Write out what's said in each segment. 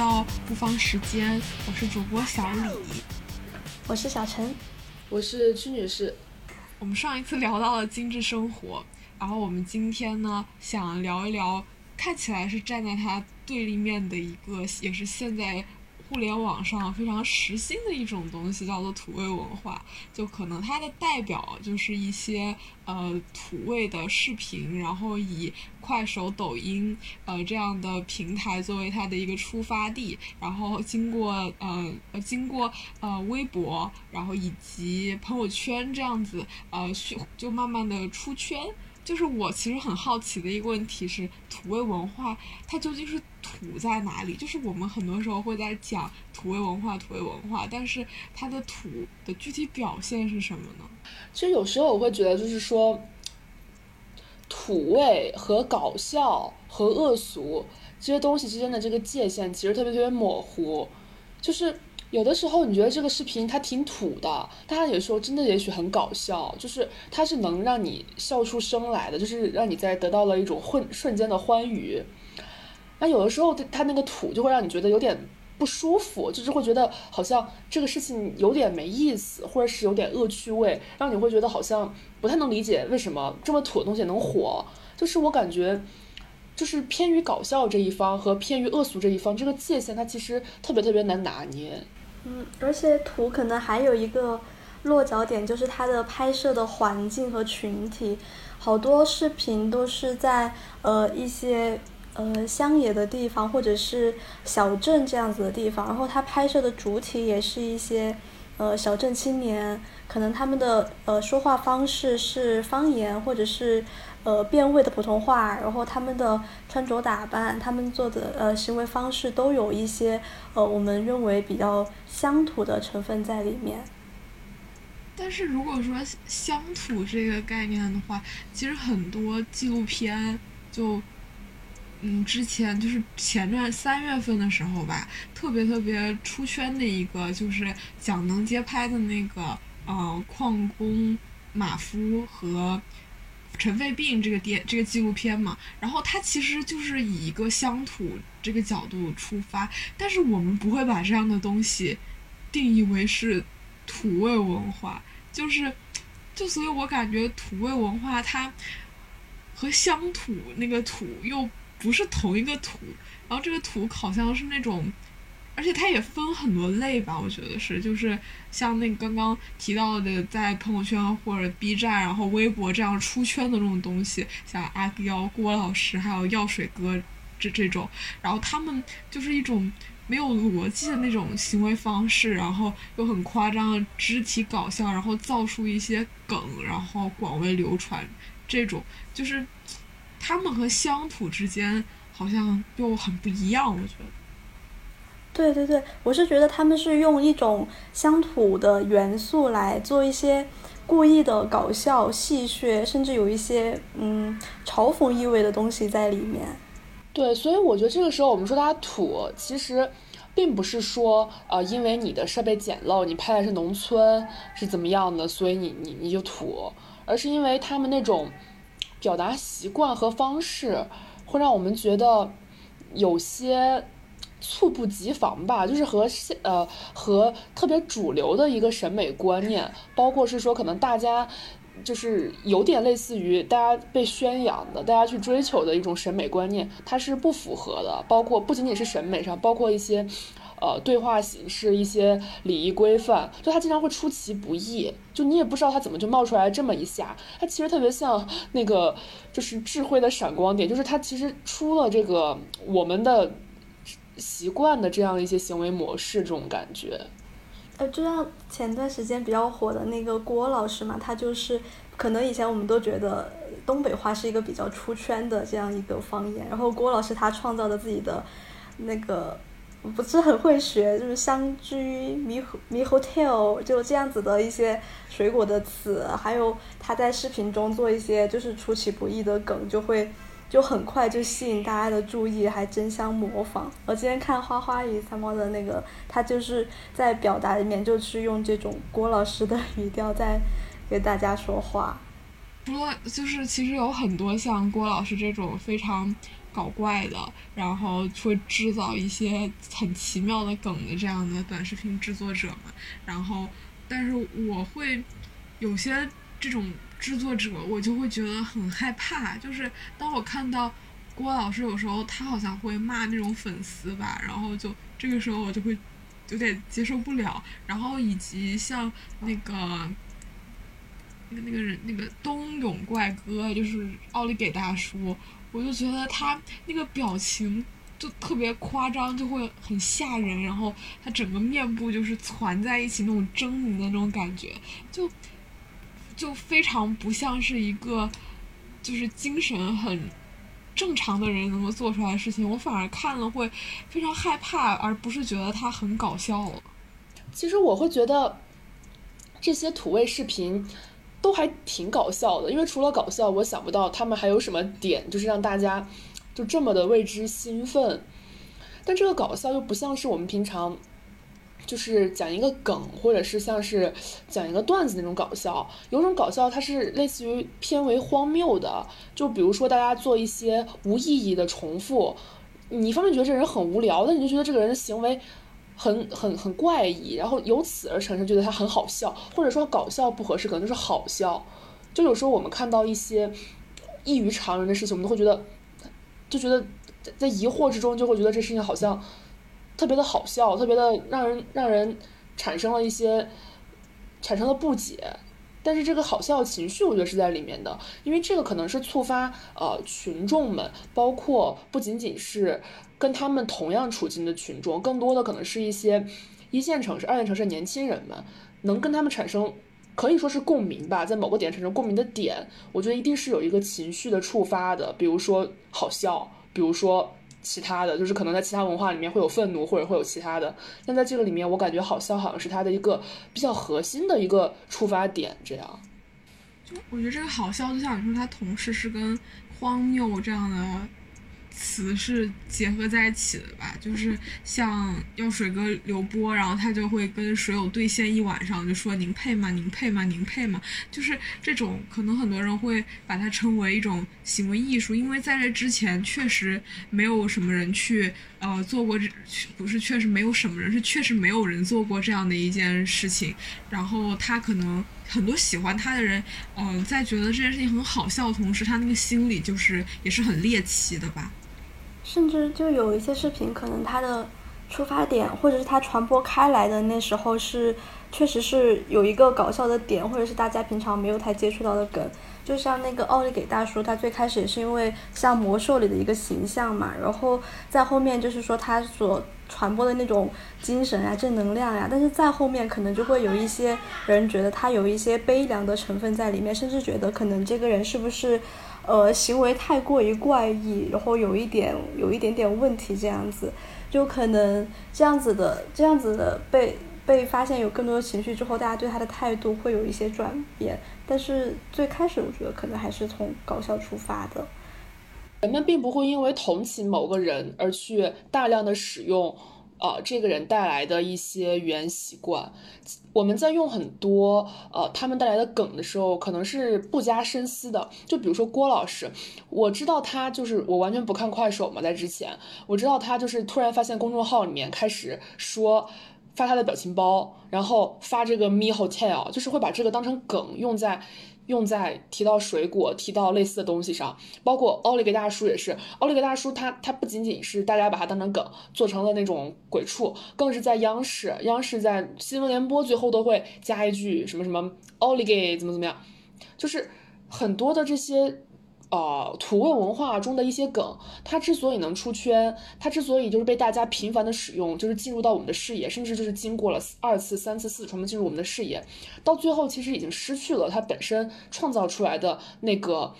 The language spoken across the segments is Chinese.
到不方时间，我是主播小李，我是小陈，我是屈女士。我们上一次聊到了精致生活，然后我们今天呢想聊一聊，看起来是站在他对立面的一个，也是现在。互联网上非常时兴的一种东西叫做土味文化，就可能它的代表就是一些呃土味的视频，然后以快手、抖音呃这样的平台作为它的一个出发地，然后经过呃呃经过呃微博，然后以及朋友圈这样子呃就慢慢的出圈。就是我其实很好奇的一个问题是，土味文化它究竟是土在哪里？就是我们很多时候会在讲土味文化，土味文化，但是它的土的具体表现是什么呢？其实有时候我会觉得，就是说，土味和搞笑和恶俗这些东西之间的这个界限其实特别特别模糊，就是。有的时候你觉得这个视频它挺土的，但它有时候真的也许很搞笑，就是它是能让你笑出声来的，就是让你在得到了一种混瞬间的欢愉。那有的时候它那个土就会让你觉得有点不舒服，就是会觉得好像这个事情有点没意思，或者是有点恶趣味，让你会觉得好像不太能理解为什么这么土的东西能火。就是我感觉。就是偏于搞笑这一方和偏于恶俗这一方，这个界限它其实特别特别难拿捏。嗯，而且土可能还有一个落脚点，就是它的拍摄的环境和群体，好多视频都是在呃一些呃乡野的地方或者是小镇这样子的地方，然后它拍摄的主体也是一些呃小镇青年，可能他们的呃说话方式是方言或者是。呃，变味的普通话，然后他们的穿着打扮，他们做的呃行为方式都有一些呃我们认为比较乡土的成分在里面。但是如果说乡土这个概念的话，其实很多纪录片就，嗯，之前就是前段三月份的时候吧，特别特别出圈的一个就是蒋能街拍的那个呃矿工马夫和。尘肺病这个电这个纪录片嘛，然后它其实就是以一个乡土这个角度出发，但是我们不会把这样的东西定义为是土味文化，就是就所以我感觉土味文化它和乡土那个土又不是同一个土，然后这个土好像是那种。而且它也分很多类吧，我觉得是，就是像那刚刚提到的，在朋友圈或者 B 站，然后微博这样出圈的这种东西，像阿刁、郭老师还有药水哥这这种，然后他们就是一种没有逻辑的那种行为方式，然后又很夸张的肢体搞笑，然后造出一些梗，然后广为流传，这种就是他们和乡土之间好像又很不一样，我觉得。对对对，我是觉得他们是用一种乡土的元素来做一些故意的搞笑、戏谑，甚至有一些嗯嘲讽意味的东西在里面。对，所以我觉得这个时候我们说它土，其实并不是说呃因为你的设备简陋，你拍的是农村是怎么样的，所以你你你就土，而是因为他们那种表达习惯和方式，会让我们觉得有些。猝不及防吧，就是和现呃和特别主流的一个审美观念，包括是说可能大家就是有点类似于大家被宣扬的，大家去追求的一种审美观念，它是不符合的。包括不仅仅是审美上，包括一些呃对话形式、一些礼仪规范，就它经常会出其不意，就你也不知道它怎么就冒出来这么一下。它其实特别像那个就是智慧的闪光点，就是它其实出了这个我们的。习惯的这样一些行为模式，这种感觉，呃，就像前段时间比较火的那个郭老师嘛，他就是可能以前我们都觉得东北话是一个比较出圈的这样一个方言，然后郭老师他创造的自己的那个不是很会学，就是香居、猕猴、猕猴 tail 就这样子的一些水果的词，还有他在视频中做一些就是出其不意的梗，就会。就很快就吸引大家的注意，还争相模仿。我今天看花花与三毛的那个，他就是在表达里面，就是用这种郭老师的语调在给大家说话。除了就是其实有很多像郭老师这种非常搞怪的，然后会制造一些很奇妙的梗的这样的短视频制作者嘛。然后，但是我会有些这种制作者，我就会觉得很害怕。就是当我看到郭老师有时候他好像会骂那种粉丝吧，然后就这个时候我就会有点接受不了。然后以及像那个。那个那个人，那个冬泳怪哥，就是奥利给大叔，我就觉得他那个表情就特别夸张，就会很吓人，然后他整个面部就是攒在一起那种狰狞的那种感觉，就就非常不像是一个就是精神很正常的人能够做出来的事情，我反而看了会非常害怕，而不是觉得他很搞笑。其实我会觉得这些土味视频。都还挺搞笑的，因为除了搞笑，我想不到他们还有什么点，就是让大家就这么的为之兴奋。但这个搞笑又不像是我们平常就是讲一个梗，或者是像是讲一个段子那种搞笑。有种搞笑，它是类似于偏为荒谬的，就比如说大家做一些无意义的重复，你一方面觉得这人很无聊，但你就觉得这个人的行为。很很很怪异，然后由此而产生觉得他很好笑，或者说搞笑不合适，可能就是好笑。就有时候我们看到一些异于常人的事情，我们都会觉得，就觉得在在疑惑之中，就会觉得这事情好像特别的好笑，特别的让人让人产生了一些产生了不解。但是这个好笑情绪，我觉得是在里面的，因为这个可能是触发呃群众们，包括不仅仅是跟他们同样处境的群众，更多的可能是一些一线城市、二线城市年轻人们，能跟他们产生可以说是共鸣吧，在某个点产生共鸣的点，我觉得一定是有一个情绪的触发的，比如说好笑，比如说。其他的就是可能在其他文化里面会有愤怒，或者会有其他的。但在这个里面，我感觉好笑好像是他的一个比较核心的一个出发点。这样，就我觉得这个好笑，就像你说，他同事是跟荒谬这样的。词是结合在一起的吧，就是像药水哥刘波，然后他就会跟水友对线一晚上，就说您配吗？您配吗？您配吗？就是这种，可能很多人会把它称为一种行为艺术，因为在这之前确实没有什么人去呃做过这，不是确实没有什么人，是确实没有人做过这样的一件事情，然后他可能很多喜欢他的人，嗯，在觉得这件事情很好笑的同时，他那个心里就是也是很猎奇的吧。甚至就有一些视频，可能它的出发点，或者是它传播开来的那时候是，确实是有一个搞笑的点，或者是大家平常没有太接触到的梗。就像那个奥利给大叔，他最开始也是因为像魔兽里的一个形象嘛，然后在后面就是说他所传播的那种精神啊、正能量呀，但是在后面可能就会有一些人觉得他有一些悲凉的成分在里面，甚至觉得可能这个人是不是。呃，行为太过于怪异，然后有一点有一点点问题，这样子，就可能这样子的这样子的被被发现有更多的情绪之后，大家对他的态度会有一些转变。但是最开始我觉得可能还是从搞笑出发的，人们并不会因为同情某个人而去大量的使用。呃，这个人带来的一些语言习惯，我们在用很多呃他们带来的梗的时候，可能是不加深思的。就比如说郭老师，我知道他就是我完全不看快手嘛，在之前我知道他就是突然发现公众号里面开始说发他的表情包，然后发这个 me hotel，就是会把这个当成梗用在。用在提到水果、提到类似的东西上，包括奥利给大叔也是。奥利给大叔，他他不仅仅是大家把他当成梗，做成了那种鬼畜，更是在央视，央视在新闻联播最后都会加一句什么什么奥利给怎么怎么样，就是很多的这些。呃，土味文化中的一些梗，它之所以能出圈，它之所以就是被大家频繁的使用，就是进入到我们的视野，甚至就是经过了二次、三次、四次传播进入我们的视野，到最后其实已经失去了它本身创造出来的那个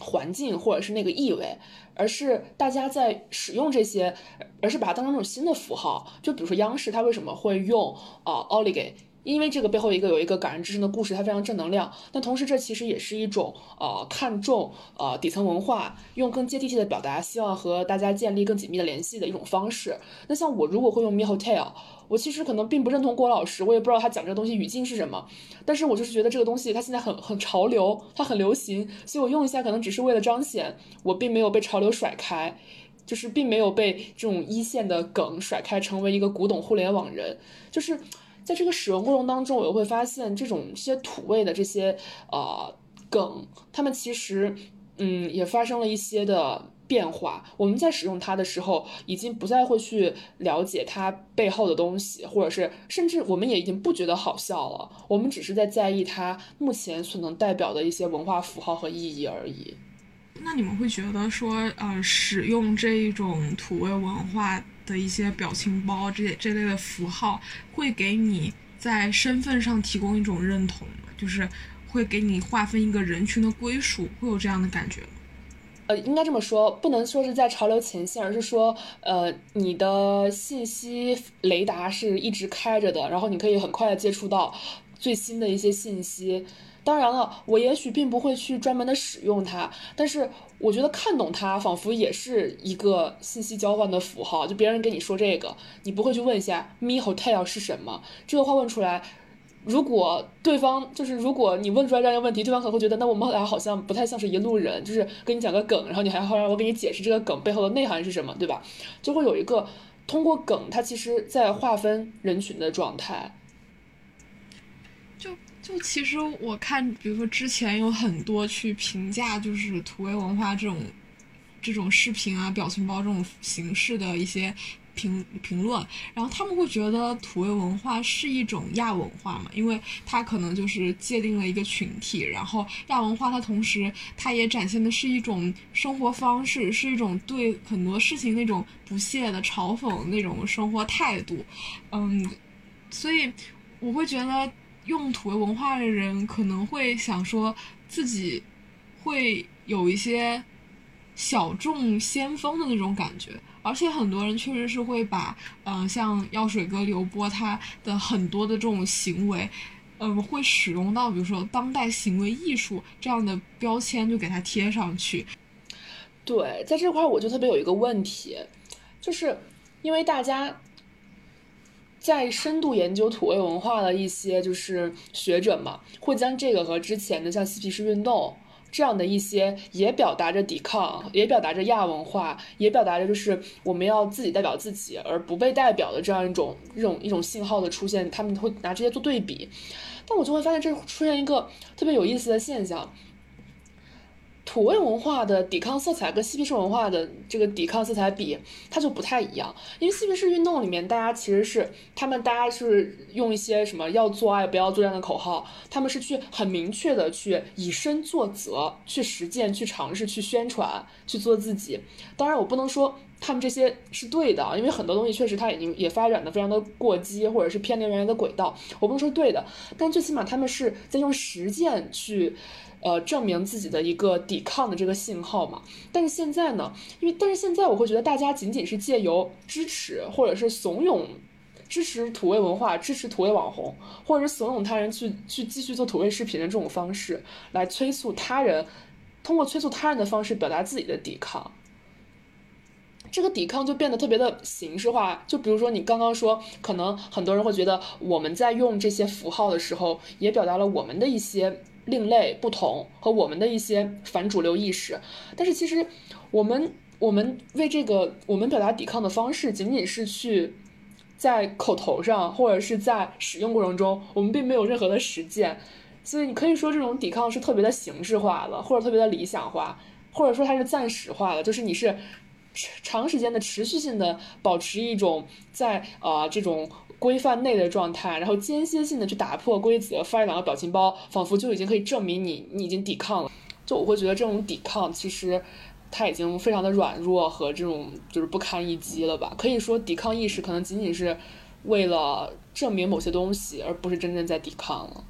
环境或者是那个意味，而是大家在使用这些，而是把它当成那种新的符号。就比如说央视，它为什么会用啊奥利给？因为这个背后一个有一个感人至深的故事，它非常正能量。但同时，这其实也是一种呃看重呃底层文化，用更接地气的表达，希望和大家建立更紧密的联系的一种方式。那像我如果会用 Me Hotel，我其实可能并不认同郭老师，我也不知道他讲这个东西语境是什么，但是我就是觉得这个东西它现在很很潮流，它很流行，所以我用一下可能只是为了彰显我并没有被潮流甩开，就是并没有被这种一线的梗甩开，成为一个古董互联网人，就是。在这个使用过程当中，我又会发现这种一些土味的这些呃梗，他们其实嗯也发生了一些的变化。我们在使用它的时候，已经不再会去了解它背后的东西，或者是甚至我们也已经不觉得好笑了。我们只是在在意它目前所能代表的一些文化符号和意义而已。那你们会觉得说，呃，使用这一种土味文化？的一些表情包，这这类的符号会给你在身份上提供一种认同？就是会给你划分一个人群的归属，会有这样的感觉吗？呃，应该这么说，不能说是在潮流前线，而是说，呃，你的信息雷达是一直开着的，然后你可以很快的接触到最新的一些信息。当然了，我也许并不会去专门的使用它，但是我觉得看懂它，仿佛也是一个信息交换的符号。就别人跟你说这个，你不会去问一下 “me hotel” 是什么？这个话问出来，如果对方就是如果你问出来这样一个问题，对方可能会觉得，那我们俩好像不太像是一路人，就是跟你讲个梗，然后你还要让我给你解释这个梗背后的内涵是什么，对吧？就会有一个通过梗，它其实在划分人群的状态。就就其实我看，比如说之前有很多去评价，就是土味文化这种这种视频啊、表情包这种形式的一些评评论，然后他们会觉得土味文化是一种亚文化嘛，因为它可能就是界定了一个群体，然后亚文化它同时它也展现的是一种生活方式，是一种对很多事情那种不屑的嘲讽那种生活态度，嗯，所以我会觉得。用土味文化的人可能会想说自己会有一些小众先锋的那种感觉，而且很多人确实是会把，嗯，像药水哥刘波他的很多的这种行为，嗯，会使用到比如说当代行为艺术这样的标签，就给他贴上去。对，在这块我就特别有一个问题，就是因为大家。在深度研究土味文化的一些就是学者嘛，会将这个和之前的像嬉皮士运动这样的一些，也表达着抵抗，也表达着亚文化，也表达着就是我们要自己代表自己而不被代表的这样一种一种一种信号的出现，他们会拿这些做对比，但我就会发现这出现一个特别有意思的现象。土味文化的抵抗色彩跟嬉皮士文化的这个抵抗色彩比，它就不太一样。因为嬉皮士运动里面，大家其实是他们大家是用一些什么要做爱不要做战的口号，他们是去很明确的去以身作则，去实践，去尝试，去宣传，去做自己。当然，我不能说他们这些是对的，因为很多东西确实它已经也发展的非常的过激，或者是偏离原来的轨道。我不能说对的，但最起码他们是在用实践去。呃，证明自己的一个抵抗的这个信号嘛。但是现在呢，因为但是现在我会觉得大家仅仅是借由支持或者是怂恿支持土味文化、支持土味网红，或者是怂恿他人去去继续做土味视频的这种方式，来催促他人通过催促他人的方式表达自己的抵抗。这个抵抗就变得特别的形式化。就比如说你刚刚说，可能很多人会觉得我们在用这些符号的时候，也表达了我们的一些。另类、不同和我们的一些反主流意识，但是其实我们我们为这个我们表达抵抗的方式，仅仅是去在口头上或者是在使用过程中，我们并没有任何的实践，所以你可以说这种抵抗是特别的形式化的，或者特别的理想化，或者说它是暂时化的，就是你是长时间的持续性的保持一种在啊这种。规范内的状态，然后间歇性的去打破规则，发一两个表情包，仿佛就已经可以证明你你已经抵抗了。就我会觉得这种抵抗其实它已经非常的软弱和这种就是不堪一击了吧。可以说抵抗意识可能仅仅是为了证明某些东西，而不是真正在抵抗了。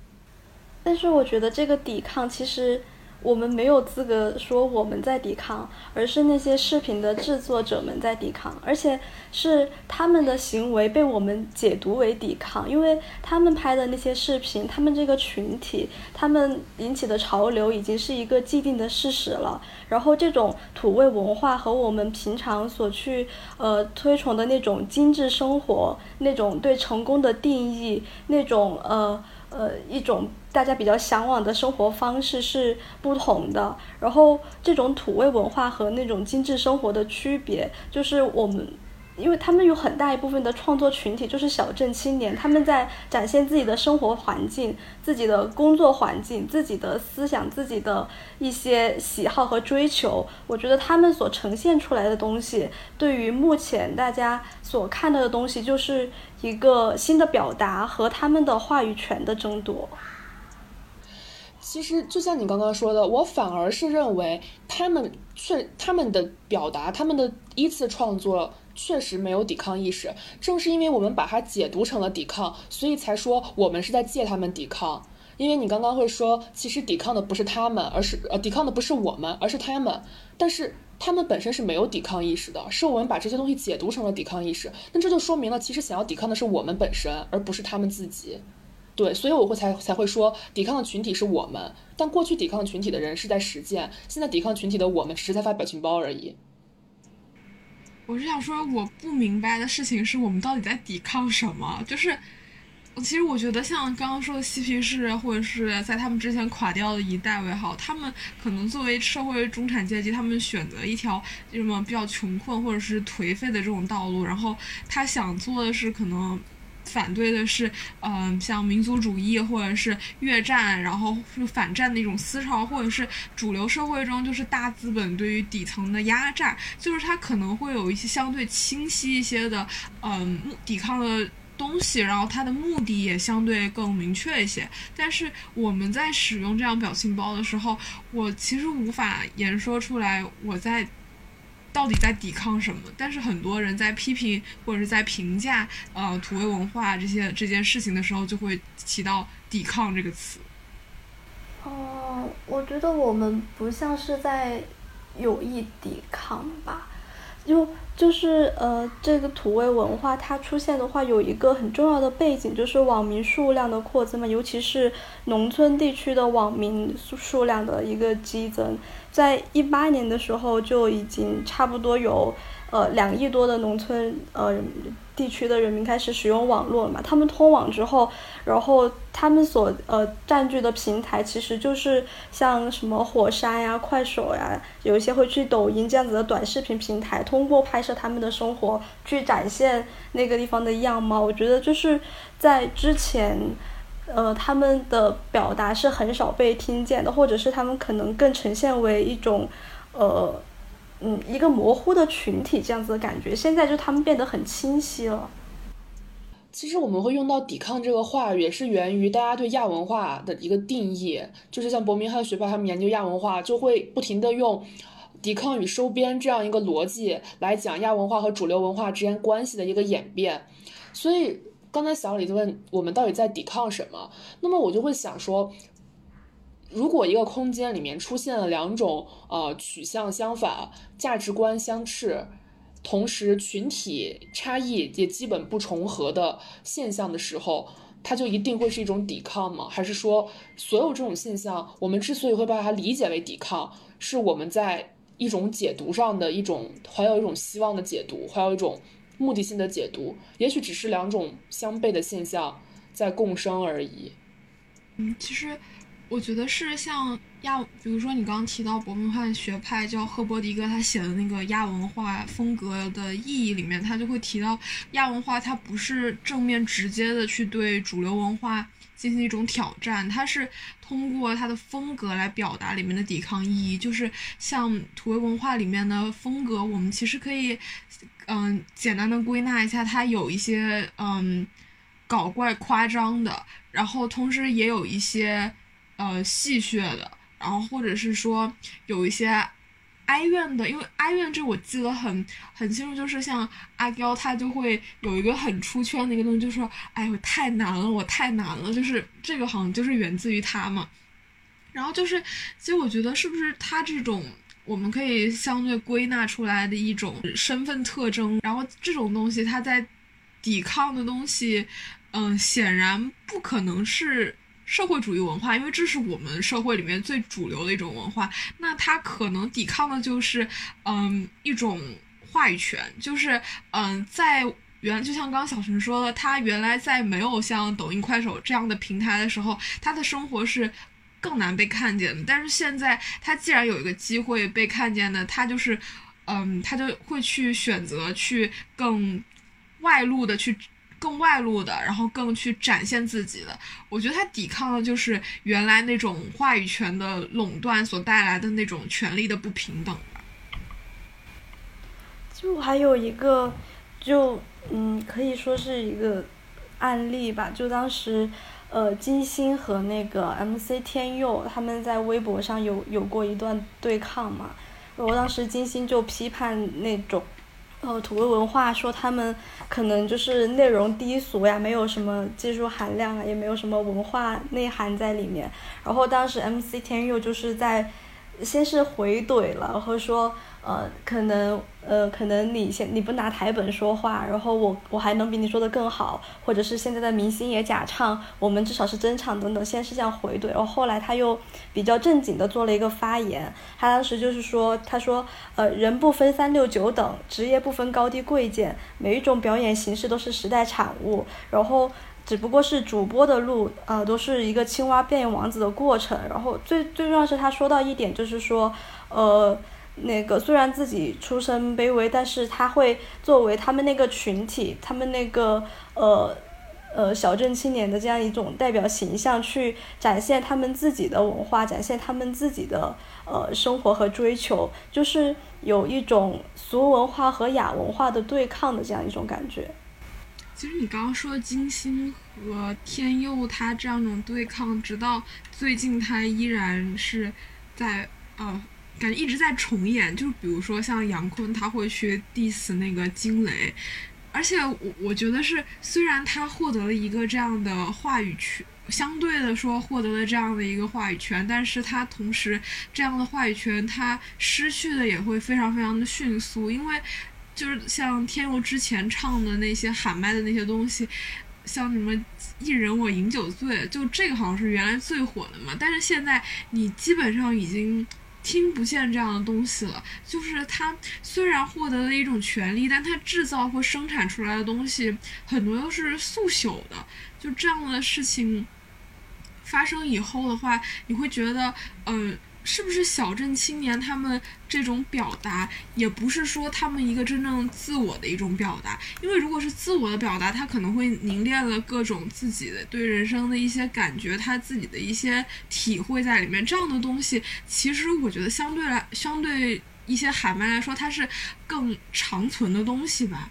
但是我觉得这个抵抗其实。我们没有资格说我们在抵抗，而是那些视频的制作者们在抵抗，而且是他们的行为被我们解读为抵抗，因为他们拍的那些视频，他们这个群体，他们引起的潮流已经是一个既定的事实了。然后这种土味文化和我们平常所去呃推崇的那种精致生活，那种对成功的定义，那种呃。呃，一种大家比较向往的生活方式是不同的。然后，这种土味文化和那种精致生活的区别，就是我们。因为他们有很大一部分的创作群体就是小镇青年，他们在展现自己的生活环境、自己的工作环境、自己的思想、自己的一些喜好和追求。我觉得他们所呈现出来的东西，对于目前大家所看到的东西，就是一个新的表达和他们的话语权的争夺。其实就像你刚刚说的，我反而是认为他们确他们的表达，他们的依次创作。确实没有抵抗意识，正是因为我们把它解读成了抵抗，所以才说我们是在借他们抵抗。因为你刚刚会说，其实抵抗的不是他们，而是呃，抵抗的不是我们，而是他们。但是他们本身是没有抵抗意识的，是我们把这些东西解读成了抵抗意识。那这就说明了，其实想要抵抗的是我们本身，而不是他们自己。对，所以我会才才会说，抵抗的群体是我们，但过去抵抗群体的人是在实践，现在抵抗群体的我们只是在发表情包而已。我是想说，我不明白的事情是我们到底在抵抗什么？就是，其实我觉得像刚刚说的嬉皮士，或者是在他们之前垮掉的一代为好，他们可能作为社会中产阶级，他们选择一条什么比较穷困或者是颓废的这种道路，然后他想做的是可能。反对的是，嗯，像民族主义或者是越战，然后是反战的一种思潮，或者是主流社会中就是大资本对于底层的压榨，就是它可能会有一些相对清晰一些的，嗯，抵抗的东西，然后它的目的也相对更明确一些。但是我们在使用这样表情包的时候，我其实无法言说出来我在。到底在抵抗什么？但是很多人在批评或者是在评价呃土味文化这些这件事情的时候，就会提到“抵抗”这个词。哦，我觉得我们不像是在有意抵抗吧。就就是呃，这个土味文化它出现的话，有一个很重要的背景，就是网民数量的扩增嘛，尤其是农村地区的网民数数量的一个激增。在一八年的时候，就已经差不多有呃两亿多的农村呃。地区的人民开始使用网络了嘛？他们通网之后，然后他们所呃占据的平台其实就是像什么火山呀、快手呀，有一些会去抖音这样子的短视频平台，通过拍摄他们的生活去展现那个地方的样貌。我觉得就是在之前，呃，他们的表达是很少被听见的，或者是他们可能更呈现为一种呃。嗯，一个模糊的群体这样子的感觉，现在就他们变得很清晰了。其实我们会用到“抵抗”这个话，也是源于大家对亚文化的一个定义，就是像伯明翰学派他们研究亚文化，就会不停的用“抵抗与收编”这样一个逻辑来讲亚文化和主流文化之间关系的一个演变。所以刚才小李就问我们到底在抵抗什么，那么我就会想说。如果一个空间里面出现了两种呃取向相反、价值观相斥，同时群体差异也基本不重合的现象的时候，它就一定会是一种抵抗吗？还是说所有这种现象，我们之所以会把它理解为抵抗，是我们在一种解读上的一种怀有一种希望的解读，怀有一种目的性的解读？也许只是两种相悖的现象在共生而已。嗯，其实。我觉得是像亚，比如说你刚刚提到伯明翰学派叫赫伯迪格他写的那个亚文化风格的意义里面，他就会提到亚文化它不是正面直接的去对主流文化进行一种挑战，它是通过它的风格来表达里面的抵抗意义。就是像土味文化里面的风格，我们其实可以嗯简单的归纳一下，它有一些嗯搞怪夸张的，然后同时也有一些。呃，戏谑的，然后或者是说有一些哀怨的，因为哀怨这我记得很很清楚，就是像阿刁他就会有一个很出圈的一个东西，就是说：“哎，我太难了，我太难了。”就是这个好像就是源自于他嘛。然后就是，其实我觉得是不是他这种我们可以相对归纳出来的一种身份特征，然后这种东西它在抵抗的东西，嗯，显然不可能是社会主义文化，因为这是我们社会里面最主流的一种文化。那它可能抵抗的就是，嗯，一种话语权，就是嗯，在。原就像刚刚小陈说的，他原来在没有像抖音、快手这样的平台的时候，他的生活是更难被看见的。但是现在，他既然有一个机会被看见的，他就是，嗯，他就会去选择去更外露的去。更外露的，然后更去展现自己的，我觉得他抵抗的就是原来那种话语权的垄断所带来的那种权力的不平等。就还有一个，就嗯，可以说是一个案例吧。就当时，呃，金星和那个 MC 天佑他们在微博上有有过一段对抗嘛。我当时金星就批判那种，呃，土味文化，说他们可能就是内容低俗呀，没有什么技术含量啊，也没有什么文化内涵在里面。然后当时 MC 天佑就是在。先是回怼了，然后说，呃，可能，呃，可能你先你不拿台本说话，然后我我还能比你说的更好，或者是现在的明星也假唱，我们至少是真唱等等，先是这样回怼，然后后来他又比较正经的做了一个发言，他当时就是说，他说，呃，人不分三六九等，职业不分高低贵贱，每一种表演形式都是时代产物，然后。只不过是主播的路，呃，都是一个青蛙变王子的过程。然后最最重要是他说到一点，就是说，呃，那个虽然自己出身卑微，但是他会作为他们那个群体，他们那个呃呃小镇青年的这样一种代表形象，去展现他们自己的文化，展现他们自己的呃生活和追求，就是有一种俗文化和雅文化的对抗的这样一种感觉。其实你刚刚说金星和天佑他这样种对抗，直到最近他依然是在呃，感觉一直在重演。就比如说像杨坤，他会去 diss 那个金雷，而且我我觉得是，虽然他获得了一个这样的话语权，相对的说获得了这样的一个话语权，但是他同时这样的话语权他失去的也会非常非常的迅速，因为。就是像天佑之前唱的那些喊麦的那些东西，像什么“一人我饮酒醉”，就这个好像是原来最火的嘛。但是现在你基本上已经听不见这样的东西了。就是他虽然获得了一种权利，但他制造或生产出来的东西很多都是速朽的。就这样的事情发生以后的话，你会觉得，嗯。是不是小镇青年他们这种表达，也不是说他们一个真正自我的一种表达？因为如果是自我的表达，他可能会凝练了各种自己的对人生的一些感觉，他自己的一些体会在里面。这样的东西，其实我觉得相对来，相对一些喊麦来说，它是更长存的东西吧。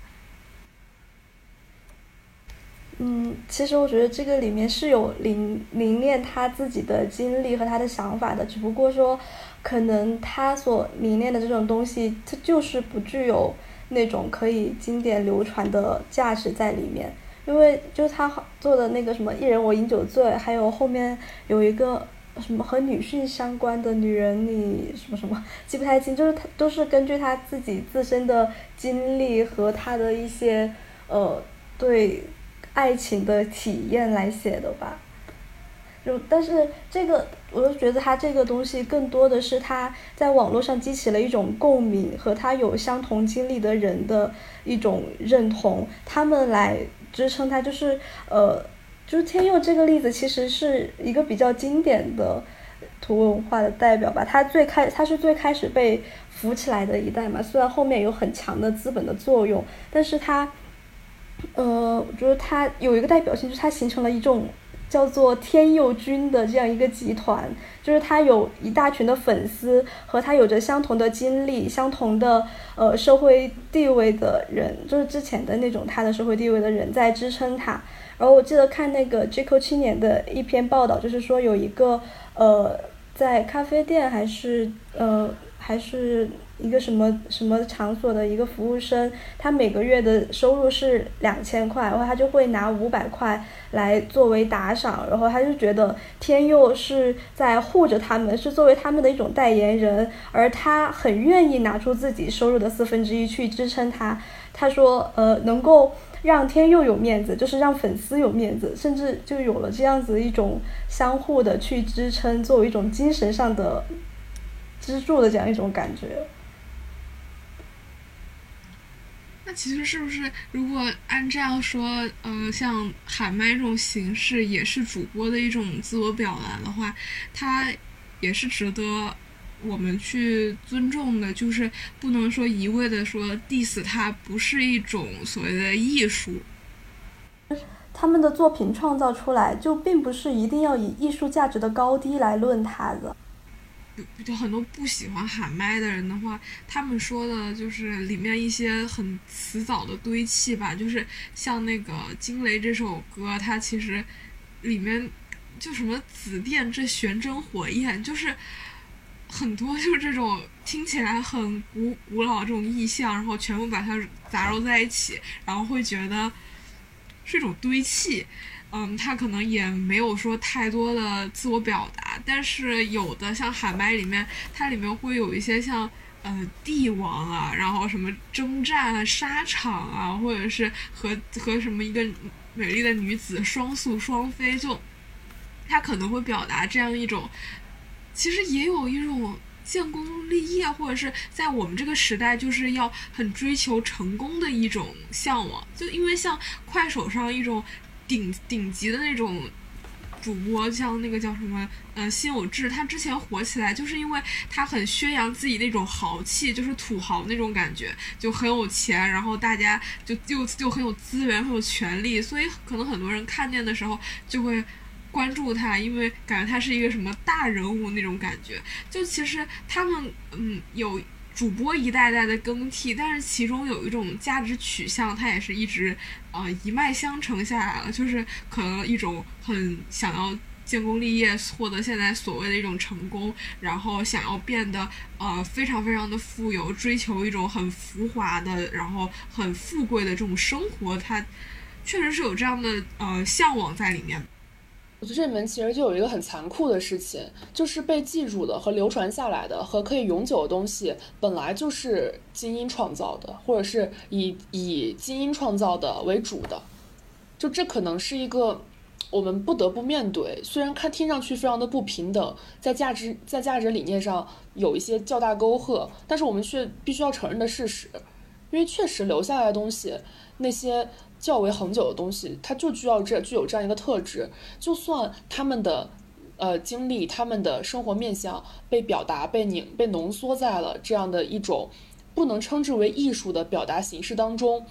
嗯，其实我觉得这个里面是有凝凝练他自己的经历和他的想法的，只不过说，可能他所凝练的这种东西，它就是不具有那种可以经典流传的价值在里面。因为就他做的那个什么“一人我饮酒醉”，还有后面有一个什么和女性相关的女人，你什么什么记不太清，就是他都是根据他自己自身的经历和他的一些呃对。爱情的体验来写的吧，就但是这个，我就觉得他这个东西更多的是他在网络上激起了一种共鸣，和他有相同经历的人的一种认同，他们来支撑他，就是呃，就是天佑这个例子其实是一个比较经典的图文化的代表吧，他最开他是最开始被扶起来的一代嘛，虽然后面有很强的资本的作用，但是他。呃，我觉得他有一个代表性，就是他形成了一种叫做天佑军的这样一个集团，就是他有一大群的粉丝和他有着相同的经历、相同的呃社会地位的人，就是之前的那种他的社会地位的人在支撑他。然后我记得看那个 JQ 青年的一篇报道，就是说有一个呃在咖啡店还是呃还是一个什么什么场所的一个服务生，他每个月的收入是两千块，然后他就会拿五百块来作为打赏，然后他就觉得天佑是在护着他们，是作为他们的一种代言人，而他很愿意拿出自己收入的四分之一去支撑他。他说，呃，能够让天佑有面子，就是让粉丝有面子，甚至就有了这样子一种相互的去支撑，作为一种精神上的支柱的这样一种感觉。那其实是不是，如果按这样说，呃，像喊麦这种形式也是主播的一种自我表达的话，它也是值得我们去尊重的。就是不能说一味的说 diss 它不是一种所谓的艺术。他们的作品创造出来，就并不是一定要以艺术价值的高低来论它的。就很多不喜欢喊麦的人的话，他们说的就是里面一些很辞藻的堆砌吧，就是像那个《惊雷》这首歌，它其实里面就什么紫电这玄真火焰，就是很多就是这种听起来很古古老这种意象，然后全部把它杂糅在一起，然后会觉得是一种堆砌。嗯，他可能也没有说太多的自我表达，但是有的像喊麦里面，它里面会有一些像呃帝王啊，然后什么征战啊、沙场啊，或者是和和什么一个美丽的女子双宿双飞，就他可能会表达这样一种，其实也有一种建功立业，或者是在我们这个时代就是要很追求成功的一种向往，就因为像快手上一种。顶顶级的那种主播，像那个叫什么，呃，辛有志，他之前火起来就是因为他很宣扬自己那种豪气，就是土豪那种感觉，就很有钱，然后大家就就就很有资源，很有权利，所以可能很多人看见的时候就会关注他，因为感觉他是一个什么大人物那种感觉。就其实他们，嗯，有。主播一代代的更替，但是其中有一种价值取向，它也是一直，呃，一脉相承下来了。就是可能一种很想要建功立业，获得现在所谓的一种成功，然后想要变得呃非常非常的富有，追求一种很浮华的，然后很富贵的这种生活，它确实是有这样的呃向往在里面。这里面其实就有一个很残酷的事情，就是被记住的和流传下来的和可以永久的东西，本来就是精英创造的，或者是以以精英创造的为主的，就这可能是一个我们不得不面对，虽然看听上去非常的不平等，在价值在价值理念上有一些较大沟壑，但是我们却必须要承认的事实，因为确实留下来的东西那些。较为恒久的东西，它就具要这具有这样一个特质。就算他们的呃经历、他们的生活面相被表达、被凝、被浓缩在了这样的一种不能称之为艺术的表达形式当中，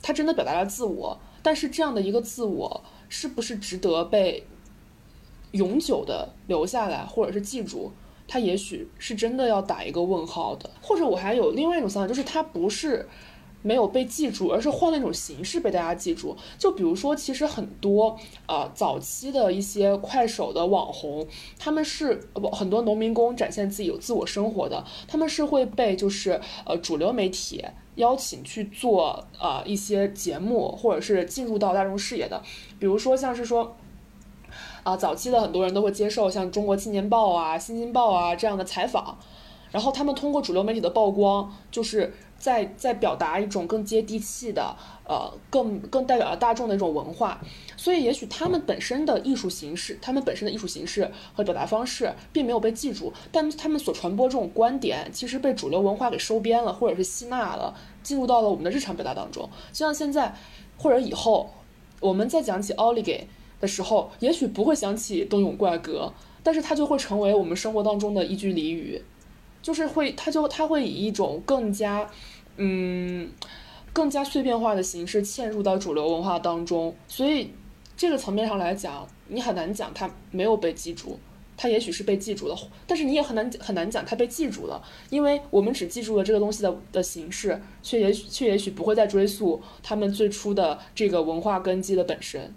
他真的表达了自我。但是这样的一个自我，是不是值得被永久的留下来，或者是记住？他也许是真的要打一个问号的。或者我还有另外一种想法，就是他不是。没有被记住，而是换了一种形式被大家记住。就比如说，其实很多呃早期的一些快手的网红，他们是不很多农民工展现自己有自我生活的，他们是会被就是呃主流媒体邀请去做呃一些节目，或者是进入到大众视野的。比如说像是说啊早期的很多人都会接受像中国青年报啊、新京报啊这样的采访，然后他们通过主流媒体的曝光，就是。在在表达一种更接地气的，呃，更更代表了大众的一种文化，所以也许他们本身的艺术形式，他们本身的艺术形式和表达方式并没有被记住，但他们所传播这种观点，其实被主流文化给收编了，或者是吸纳了，进入到了我们的日常表达当中。就像现在或者以后，我们再讲起奥利给的时候，也许不会想起东永怪歌，但是它就会成为我们生活当中的一句俚语。就是会，他就他会以一种更加，嗯，更加碎片化的形式嵌入到主流文化当中，所以这个层面上来讲，你很难讲他没有被记住，他也许是被记住了，但是你也很难很难讲他被记住了，因为我们只记住了这个东西的的形式，却也许却也许不会再追溯他们最初的这个文化根基的本身。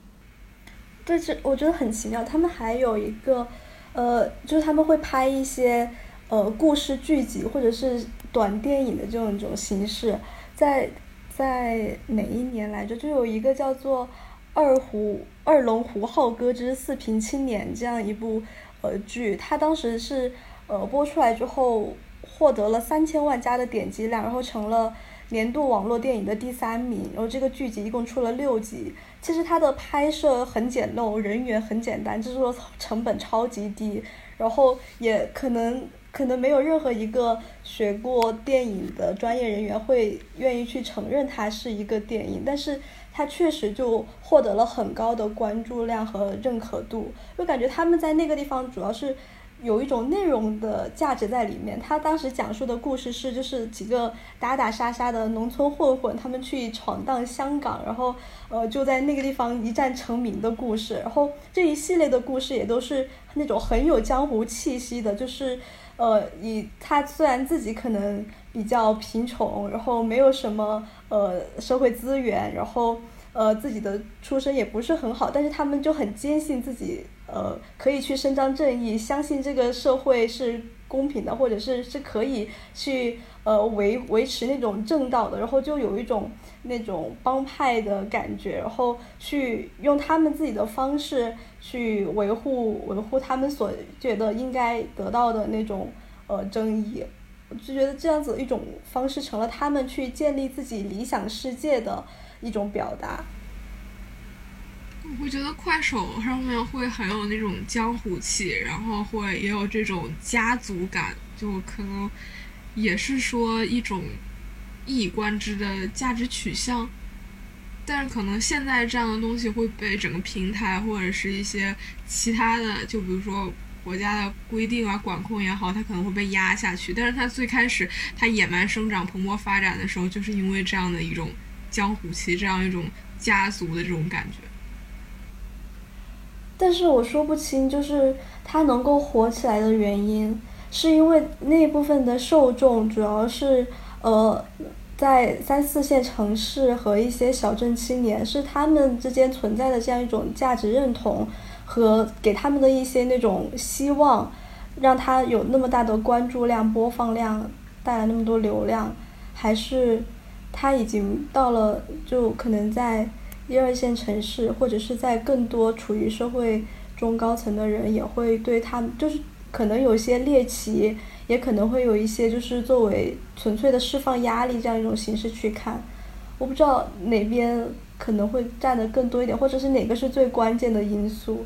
对，这我觉得很奇妙，他们还有一个，呃，就是他们会拍一些。呃故事剧集或者是短电影的这种一种形式，在在哪一年来着？就有一个叫做《二胡二龙湖浩歌之四平青年》这样一部呃剧，它当时是呃播出来之后获得了三千万加的点击量，然后成了年度网络电影的第三名。然后这个剧集一共出了六集，其实它的拍摄很简陋，人员很简单，制作成本超级低，然后也可能。可能没有任何一个学过电影的专业人员会愿意去承认它是一个电影，但是它确实就获得了很高的关注量和认可度。就感觉他们在那个地方主要是有一种内容的价值在里面。他当时讲述的故事是，就是几个打打杀杀的农村混混，他们去闯荡香港，然后呃就在那个地方一战成名的故事。然后这一系列的故事也都是那种很有江湖气息的，就是。呃，以他虽然自己可能比较贫穷，然后没有什么呃社会资源，然后呃自己的出身也不是很好，但是他们就很坚信自己呃可以去伸张正义，相信这个社会是公平的，或者是是可以去呃维维持那种正道的，然后就有一种那种帮派的感觉，然后去用他们自己的方式。去维护维护他们所觉得应该得到的那种呃正义，我就觉得这样子一种方式成了他们去建立自己理想世界的一种表达。我会觉得快手上面会很有那种江湖气，然后会也有这种家族感，就可能也是说一种一以贯之的价值取向。但是可能现在这样的东西会被整个平台或者是一些其他的，就比如说国家的规定啊、管控也好，它可能会被压下去。但是它最开始它野蛮生长、蓬勃发展的时候，就是因为这样的一种江湖气，这样一种家族的这种感觉。但是我说不清，就是它能够火起来的原因，是因为那部分的受众主要是呃。在三四线城市和一些小镇青年，是他们之间存在的这样一种价值认同，和给他们的一些那种希望，让他有那么大的关注量、播放量，带来那么多流量，还是他已经到了就可能在一二线城市，或者是在更多处于社会中高层的人，也会对他就是可能有些猎奇。也可能会有一些，就是作为纯粹的释放压力这样一种形式去看，我不知道哪边可能会占的更多一点，或者是哪个是最关键的因素。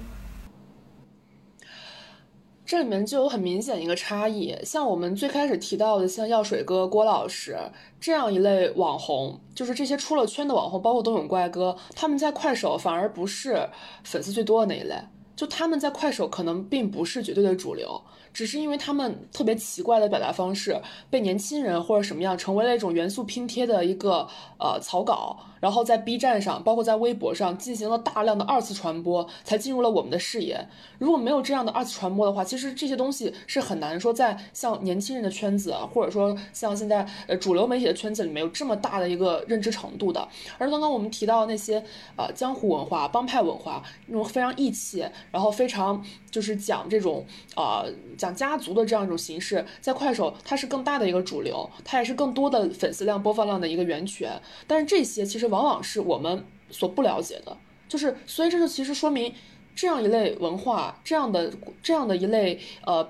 这里面就有很明显一个差异，像我们最开始提到的，像药水哥、郭老师这样一类网红，就是这些出了圈的网红，包括东永怪哥，他们在快手反而不是粉丝最多的那一类，就他们在快手可能并不是绝对的主流。只是因为他们特别奇怪的表达方式，被年轻人或者什么样成为了一种元素拼贴的一个呃草稿。然后在 B 站上，包括在微博上进行了大量的二次传播，才进入了我们的视野。如果没有这样的二次传播的话，其实这些东西是很难说在像年轻人的圈子，或者说像现在呃主流媒体的圈子里面有这么大的一个认知程度的。而刚刚我们提到那些呃江湖文化、帮派文化那种非常义气，然后非常就是讲这种呃讲家族的这样一种形式，在快手它是更大的一个主流，它也是更多的粉丝量、播放量的一个源泉。但是这些其实。往往是我们所不了解的，就是所以这就其实说明，这样一类文化，这样的这样的一类呃，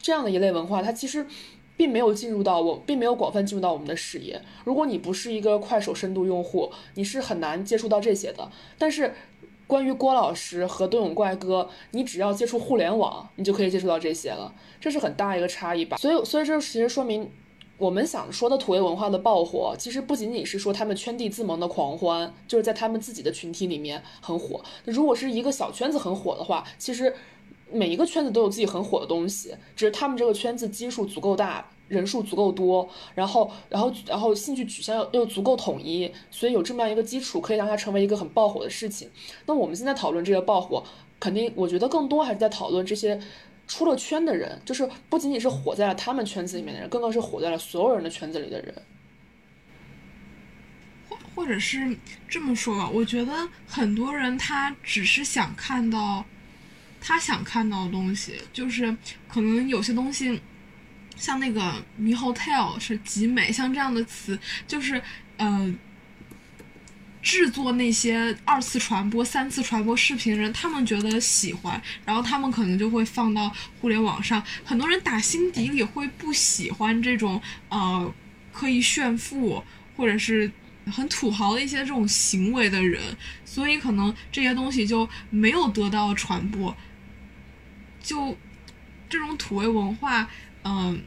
这样的一类文化，它其实并没有进入到我，并没有广泛进入到我们的视野。如果你不是一个快手深度用户，你是很难接触到这些的。但是关于郭老师和东永怪哥，你只要接触互联网，你就可以接触到这些了，这是很大一个差异吧。所以，所以这其实说明。我们想说的土味文化的爆火，其实不仅仅是说他们圈地自萌的狂欢，就是在他们自己的群体里面很火。如果是一个小圈子很火的话，其实每一个圈子都有自己很火的东西，只是他们这个圈子基数足够大，人数足够多，然后，然后，然后兴趣取向又足够统一，所以有这么样一个基础，可以让它成为一个很爆火的事情。那我们现在讨论这个爆火，肯定我觉得更多还是在讨论这些。出了圈的人，就是不仅仅是火在了他们圈子里面的人，更多是火在了所有人的圈子里的人。或或者是这么说吧，我觉得很多人他只是想看到他想看到的东西，就是可能有些东西像那个猕猴 tail 是集美，像这样的词，就是呃。制作那些二次传播、三次传播视频人，他们觉得喜欢，然后他们可能就会放到互联网上。很多人打心底里会不喜欢这种呃刻意炫富或者是很土豪的一些这种行为的人，所以可能这些东西就没有得到传播。就这种土味文化，嗯，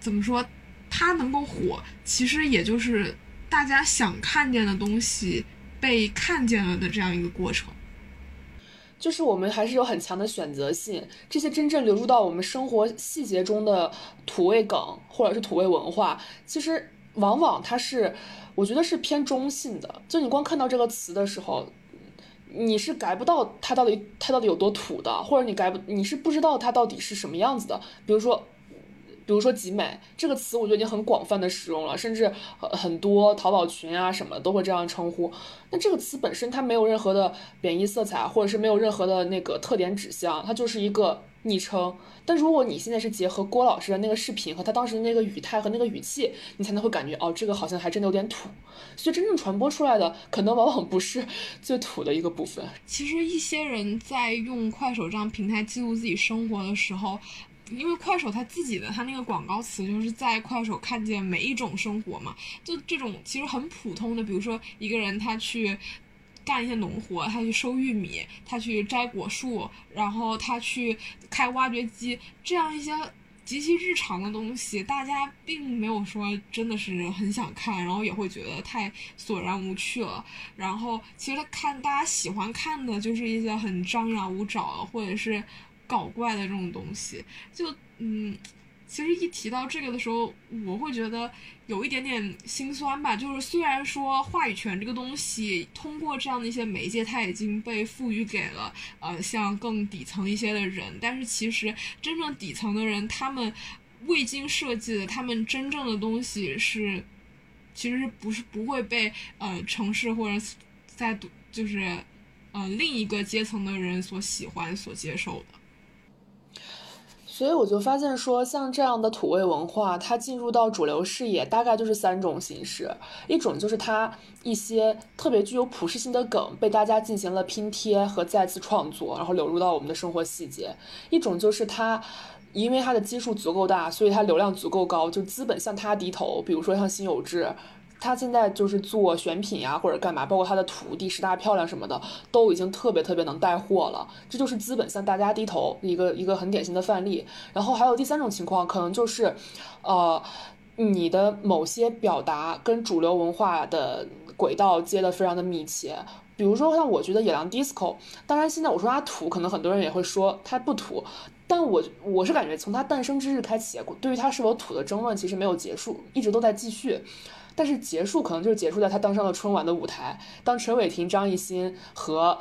怎么说，它能够火，其实也就是。大家想看见的东西被看见了的这样一个过程，就是我们还是有很强的选择性。这些真正流入到我们生活细节中的土味梗或者是土味文化，其实往往它是，我觉得是偏中性的。就你光看到这个词的时候，你是改不到它到底它到底有多土的，或者你改不你是不知道它到底是什么样子的。比如说。比如说“集美”这个词，我觉得已经很广泛的使用了，甚至很多淘宝群啊什么都会这样称呼。那这个词本身它没有任何的贬义色彩，或者是没有任何的那个特点指向，它就是一个昵称。但如果你现在是结合郭老师的那个视频和他当时的那个语态和那个语气，你才能会感觉哦，这个好像还真的有点土。所以真正传播出来的，可能往往不是最土的一个部分。其实一些人在用快手这样平台记录自己生活的时候。因为快手它自己的它那个广告词就是在快手看见每一种生活嘛，就这种其实很普通的，比如说一个人他去干一些农活，他去收玉米，他去摘果树，然后他去开挖掘机，这样一些极其日常的东西，大家并没有说真的是很想看，然后也会觉得太索然无趣了。然后其实他看大家喜欢看的就是一些很张牙舞爪，或者是。搞怪的这种东西，就嗯，其实一提到这个的时候，我会觉得有一点点心酸吧。就是虽然说话语权这个东西通过这样的一些媒介，它已经被赋予给了呃像更底层一些的人，但是其实真正底层的人，他们未经设计的，他们真正的东西是，其实不是不会被呃城市或者在就是呃另一个阶层的人所喜欢、所接受的。所以我就发现说，像这样的土味文化，它进入到主流视野，大概就是三种形式。一种就是它一些特别具有普适性的梗，被大家进行了拼贴和再次创作，然后流入到我们的生活细节。一种就是它，因为它的基数足够大，所以它流量足够高，就资本向它低头。比如说像辛有志。他现在就是做选品呀，或者干嘛，包括他的徒弟十大漂亮什么的，都已经特别特别能带货了。这就是资本向大家低头一个一个很典型的范例。然后还有第三种情况，可能就是，呃，你的某些表达跟主流文化的轨道接的非常的密切。比如说像我觉得野狼 disco，当然现在我说它土，可能很多人也会说它不土，但我我是感觉从它诞生之日开启，对于它是否土的争论其实没有结束，一直都在继续。但是结束可能就是结束在他登上了春晚的舞台，当陈伟霆、张艺兴和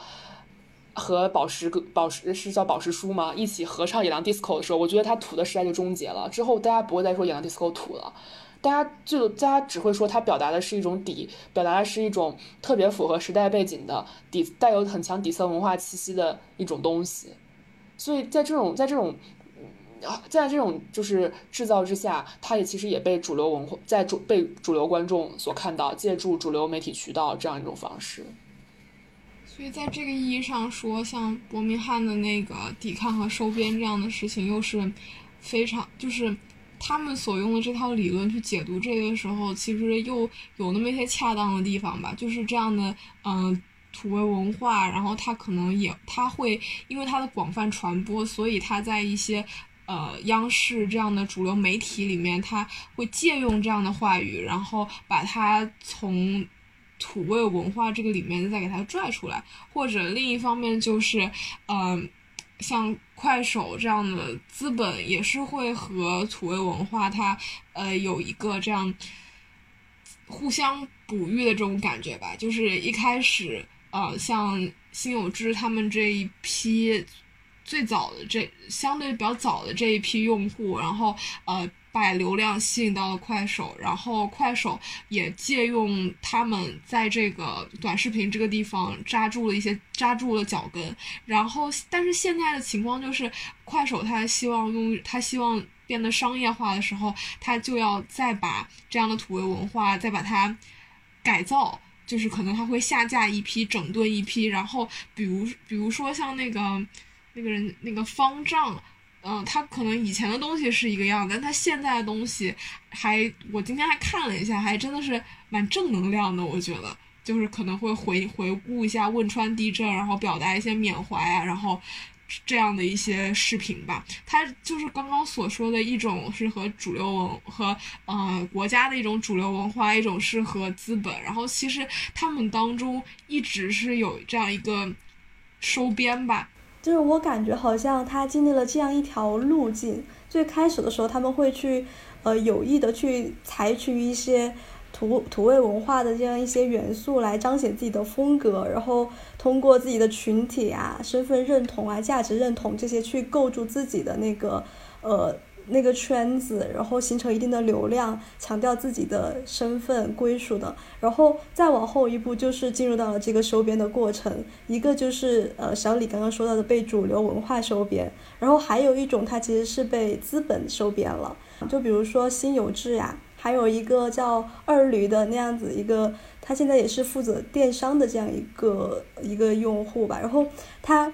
和宝石宝石是叫宝石叔吗？一起合唱《野狼 DISCO》的时候，我觉得他土的时代就终结了。之后大家不会再说《野狼 DISCO》土了，大家就大家只会说他表达的是一种底，表达的是一种特别符合时代背景的底，带有很强底层文化气息的一种东西。所以在这种在这种。在这种就是制造之下，它也其实也被主流文化在主被主流观众所看到，借助主流媒体渠道这样一种方式。所以在这个意义上说，像伯明翰的那个抵抗和收编这样的事情，又是非常就是他们所用的这套理论去解读这个时候，其实又有那么一些恰当的地方吧。就是这样的，嗯，土味文化，然后它可能也它会因为它的广泛传播，所以它在一些。呃，央视这样的主流媒体里面，他会借用这样的话语，然后把它从土味文化这个里面再给它拽出来，或者另一方面就是，嗯，像快手这样的资本也是会和土味文化它呃有一个这样互相哺育的这种感觉吧，就是一开始呃像辛有志他们这一批。最早的这相对比较早的这一批用户，然后呃把流量吸引到了快手，然后快手也借用他们在这个短视频这个地方扎住了一些扎住了脚跟，然后但是现在的情况就是快手他希望用他希望。变得商业化的时候，他就要再把这样的土味文化再把它改造，就是可能他会下架一批，整顿一批，然后比如比如说像那个那个人那个方丈。嗯，他可能以前的东西是一个样，但他现在的东西还，我今天还看了一下，还真的是蛮正能量的。我觉得，就是可能会回回顾一下汶川地震，然后表达一些缅怀啊，然后这样的一些视频吧。他就是刚刚所说的一种是和主流文和呃国家的一种主流文化，一种是和资本。然后其实他们当中一直是有这样一个收编吧。就是我感觉好像他经历了这样一条路径，最开始的时候他们会去，呃，有意的去采取一些土土味文化的这样一些元素来彰显自己的风格，然后通过自己的群体啊、身份认同啊、价值认同这些去构筑自己的那个，呃。那个圈子，然后形成一定的流量，强调自己的身份归属的，然后再往后一步就是进入到了这个收编的过程。一个就是呃小李刚刚说到的被主流文化收编，然后还有一种它其实是被资本收编了。就比如说新有志呀，还有一个叫二驴的那样子一个，他现在也是负责电商的这样一个一个用户吧，然后他。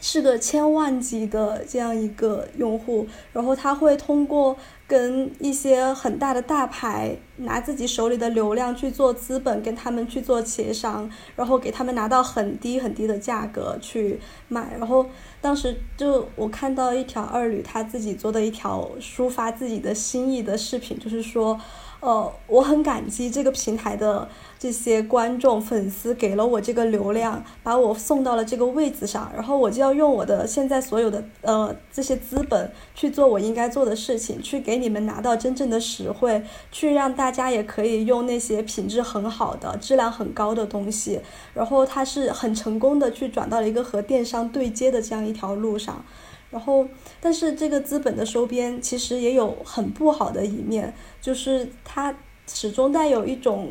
是个千万级的这样一个用户，然后他会通过跟一些很大的大牌拿自己手里的流量去做资本，跟他们去做协商，然后给他们拿到很低很低的价格去卖。然后当时就我看到一条二驴他自己做的一条抒发自己的心意的视频，就是说。呃，我很感激这个平台的这些观众粉丝给了我这个流量，把我送到了这个位子上，然后我就要用我的现在所有的呃这些资本去做我应该做的事情，去给你们拿到真正的实惠，去让大家也可以用那些品质很好的、质量很高的东西，然后他是很成功的去转到了一个和电商对接的这样一条路上。然后，但是这个资本的收编其实也有很不好的一面，就是它始终带有一种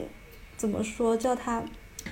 怎么说叫它，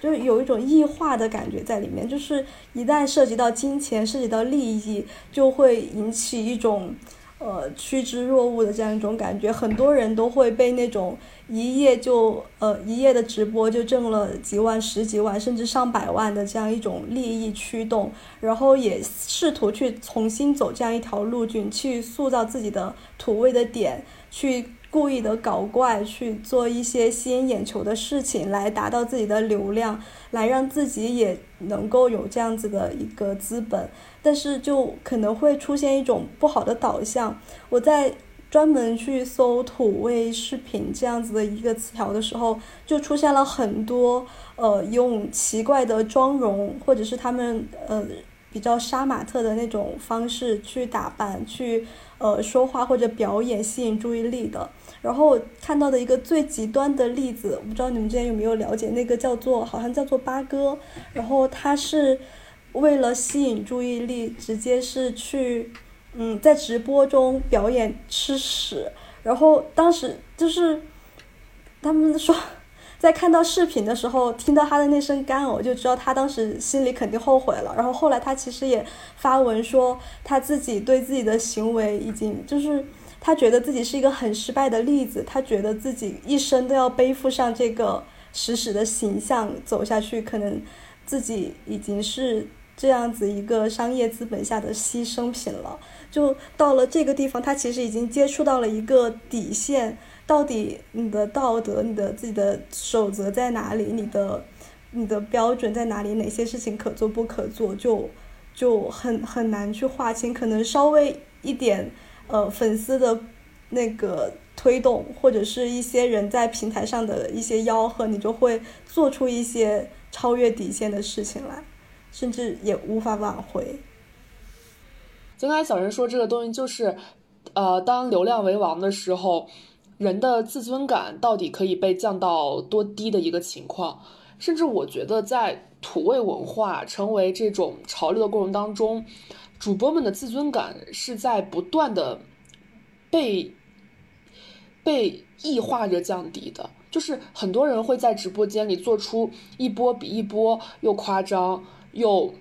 就有一种异化的感觉在里面，就是一旦涉及到金钱、涉及到利益，就会引起一种。呃，趋之若鹜的这样一种感觉，很多人都会被那种一夜就呃一夜的直播就挣了几万、十几万，甚至上百万的这样一种利益驱动，然后也试图去重新走这样一条路径，去塑造自己的土味的点，去。故意的搞怪，去做一些吸引眼球的事情，来达到自己的流量，来让自己也能够有这样子的一个资本，但是就可能会出现一种不好的导向。我在专门去搜土味视频这样子的一个词条的时候，就出现了很多呃用奇怪的妆容，或者是他们呃比较杀马特的那种方式去打扮，去呃说话或者表演吸引注意力的。然后看到的一个最极端的例子，我不知道你们之前有没有了解，那个叫做好像叫做八哥，然后他是为了吸引注意力，直接是去嗯在直播中表演吃屎，然后当时就是他们说在看到视频的时候，听到他的那声干呕，就知道他当时心里肯定后悔了。然后后来他其实也发文说他自己对自己的行为已经就是。他觉得自己是一个很失败的例子，他觉得自己一生都要背负上这个实时的形象走下去，可能自己已经是这样子一个商业资本下的牺牲品了。就到了这个地方，他其实已经接触到了一个底线，到底你的道德、你的自己的守则在哪里？你的你的标准在哪里？哪些事情可做不可做？就就很很难去划清，可能稍微一点。呃，粉丝的那个推动，或者是一些人在平台上的一些吆喝，你就会做出一些超越底线的事情来，甚至也无法挽回。刚才小人说这个东西就是，呃，当流量为王的时候，人的自尊感到底可以被降到多低的一个情况？甚至我觉得，在土味文化成为这种潮流的过程当中。主播们的自尊感是在不断的被被异化着降低的，就是很多人会在直播间里做出一波比一波又夸张又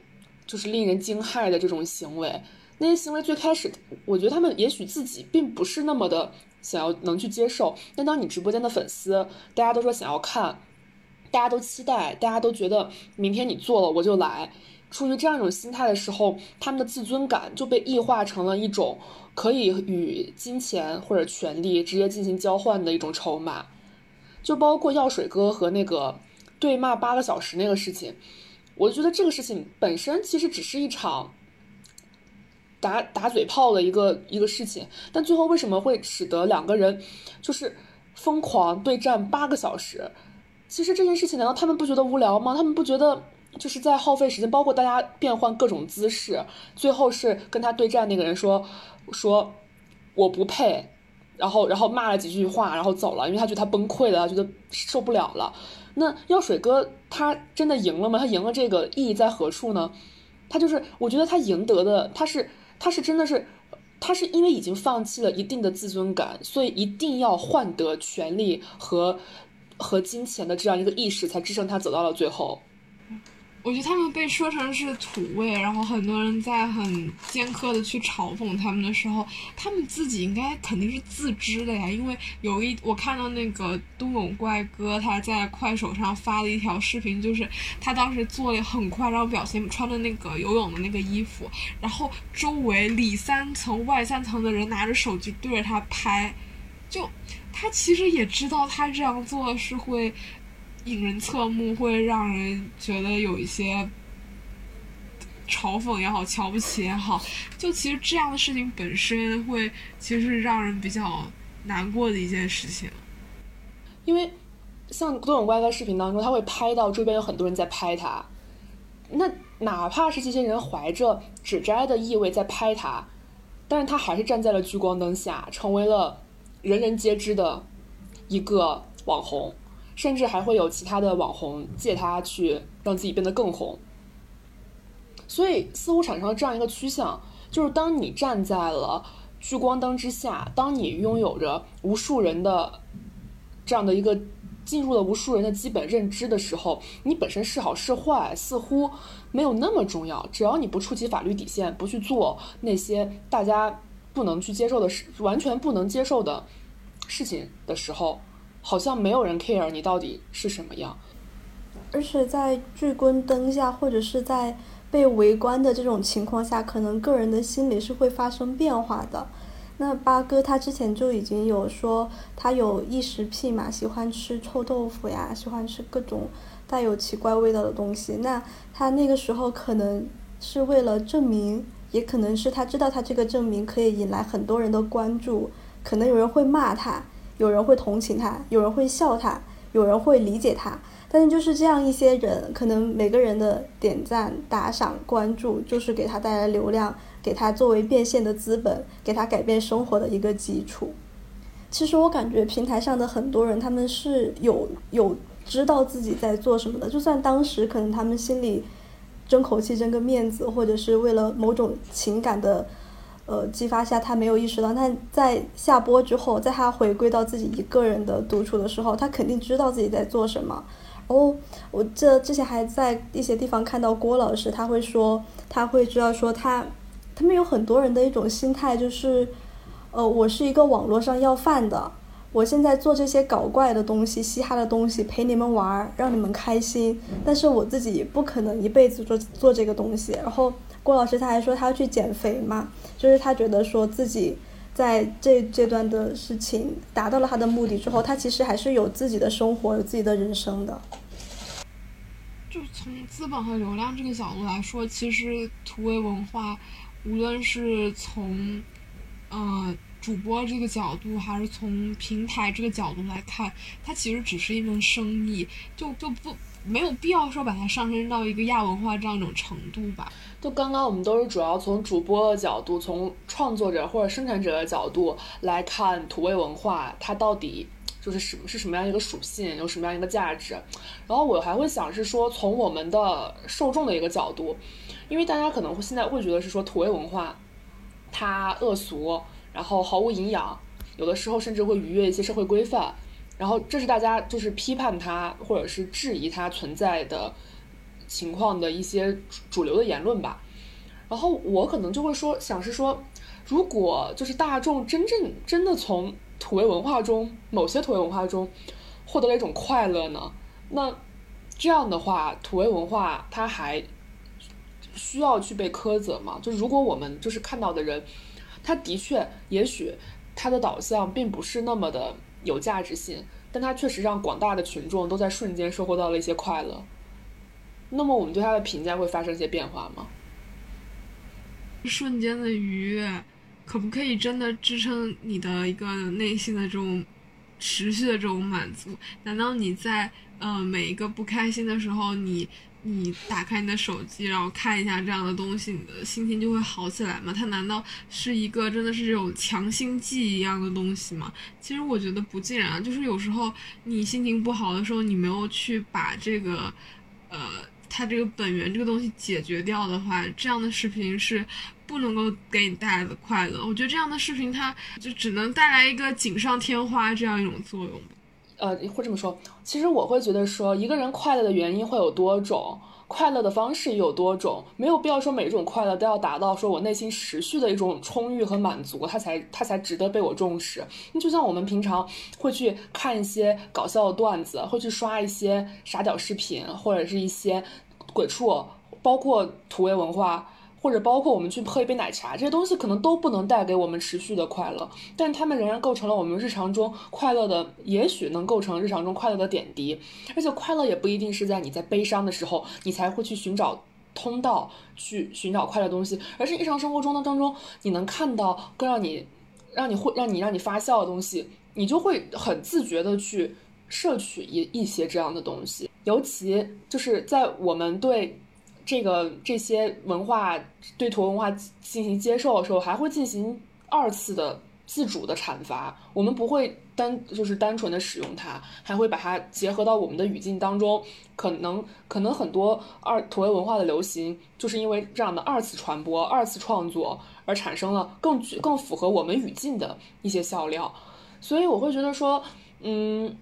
就是令人惊骇的这种行为，那些行为最开始，我觉得他们也许自己并不是那么的想要能去接受，但当你直播间的粉丝大家都说想要看，大家都期待，大家都觉得明天你做了我就来，出于这样一种心态的时候，他们的自尊感就被异化成了一种可以与金钱或者权力直接进行交换的一种筹码，就包括药水哥和那个对骂八个小时那个事情，我觉得这个事情本身其实只是一场。打打嘴炮的一个一个事情，但最后为什么会使得两个人就是疯狂对战八个小时？其实这件事情难道他们不觉得无聊吗？他们不觉得就是在耗费时间？包括大家变换各种姿势，最后是跟他对战那个人说说我不配，然后然后骂了几句话，然后走了，因为他觉得他崩溃了，他觉得受不了了。那药水哥他真的赢了吗？他赢了这个意义在何处呢？他就是我觉得他赢得的他是。他是真的是，他是因为已经放弃了一定的自尊感，所以一定要换得权利和和金钱的这样一个意识，才支撑他走到了最后。我觉得他们被说成是土味，然后很多人在很尖刻的去嘲讽他们的时候，他们自己应该肯定是自知的呀。因为有一我看到那个东永怪哥他在快手上发了一条视频，就是他当时做了很夸张表情，穿的那个游泳的那个衣服，然后周围里三层外三层的人拿着手机对着他拍，就他其实也知道他这样做是会。引人侧目，会让人觉得有一些嘲讽也好，瞧不起也好。就其实这样的事情本身，会其实是让人比较难过的一件事情。因为像多种怪在视频当中，他会拍到周边有很多人在拍他，那哪怕是这些人怀着指摘的意味在拍他，但是他还是站在了聚光灯下，成为了人人皆知的一个网红。甚至还会有其他的网红借他去让自己变得更红，所以似乎产生了这样一个趋向，就是当你站在了聚光灯之下，当你拥有着无数人的这样的一个进入了无数人的基本认知的时候，你本身是好是坏似乎没有那么重要，只要你不触及法律底线，不去做那些大家不能去接受的事，完全不能接受的事情的时候。好像没有人 care 你到底是什么样，而且在聚光灯下或者是在被围观的这种情况下，可能个人的心理是会发生变化的。那八哥他之前就已经有说他有异食癖嘛，喜欢吃臭豆腐呀，喜欢吃各种带有奇怪味道的东西。那他那个时候可能是为了证明，也可能是他知道他这个证明可以引来很多人的关注，可能有人会骂他。有人会同情他，有人会笑他，有人会理解他，但是就是这样一些人，可能每个人的点赞、打赏、关注，就是给他带来流量，给他作为变现的资本，给他改变生活的一个基础。其实我感觉平台上的很多人，他们是有有知道自己在做什么的，就算当时可能他们心里争口气、争个面子，或者是为了某种情感的。呃，激发下他没有意识到，但在下播之后，在他回归到自己一个人的独处的时候，他肯定知道自己在做什么。哦，我这之前还在一些地方看到郭老师，他会说，他会知道说他，他们有很多人的一种心态就是，呃，我是一个网络上要饭的，我现在做这些搞怪的东西、嘻哈的东西，陪你们玩，让你们开心，但是我自己不可能一辈子做做这个东西。然后郭老师他还说他要去减肥嘛。就是他觉得说自己在这这段的事情达到了他的目的之后，他其实还是有自己的生活，有自己的人生的。就从资本和流量这个角度来说，其实图为文化，无论是从，呃，主播这个角度，还是从平台这个角度来看，它其实只是一门生意，就就不。没有必要说把它上升到一个亚文化这样一种程度吧。就刚刚我们都是主要从主播的角度，从创作者或者生产者的角度来看土味文化，它到底就是什么是什么样一个属性，有什么样一个价值。然后我还会想是说，从我们的受众的一个角度，因为大家可能会现在会觉得是说土味文化它恶俗，然后毫无营养，有的时候甚至会逾越一些社会规范。然后，这是大家就是批判它或者是质疑它存在的情况的一些主流的言论吧。然后我可能就会说，想是说，如果就是大众真正真的从土味文化中某些土味文化中获得了一种快乐呢，那这样的话，土味文化它还需要去被苛责吗？就如果我们就是看到的人，他的确也许他的导向并不是那么的有价值性，但它确实让广大的群众都在瞬间收获到了一些快乐。那么我们对它的评价会发生一些变化吗？瞬间的愉悦，可不可以真的支撑你的一个内心的这种持续的这种满足？难道你在呃每一个不开心的时候，你你打开你的手机，然后看一下这样的东西，你的心情就会好起来吗？它难道是一个真的是这种强心剂一样的东西吗？其实我觉得不尽然，就是有时候你心情不好的时候，你没有去把这个呃它这个本源这个东西解决掉的话，这样的视频是。不能够给你带来的快乐，我觉得这样的视频它就只能带来一个锦上添花这样一种作用。呃，会这么说，其实我会觉得说，一个人快乐的原因会有多种，快乐的方式也有多种，没有必要说每一种快乐都要达到说我内心持续的一种充裕和满足，它才它才值得被我重视。那就像我们平常会去看一些搞笑的段子，会去刷一些傻屌视频，或者是一些鬼畜，包括土味文化。或者包括我们去喝一杯奶茶，这些东西可能都不能带给我们持续的快乐，但是它们仍然构成了我们日常中快乐的，也许能构成日常中快乐的点滴。而且快乐也不一定是在你在悲伤的时候，你才会去寻找通道去寻找快乐东西，而是日常生活中的当中，你能看到更让你让你会让你让你发笑的东西，你就会很自觉的去摄取一一些这样的东西。尤其就是在我们对。这个这些文化对土文化进行接受的时候，还会进行二次的自主的阐发。我们不会单就是单纯的使用它，还会把它结合到我们的语境当中。可能可能很多二土味文化的流行，就是因为这样的二次传播、二次创作而产生了更更符合我们语境的一些笑料。所以我会觉得说，嗯，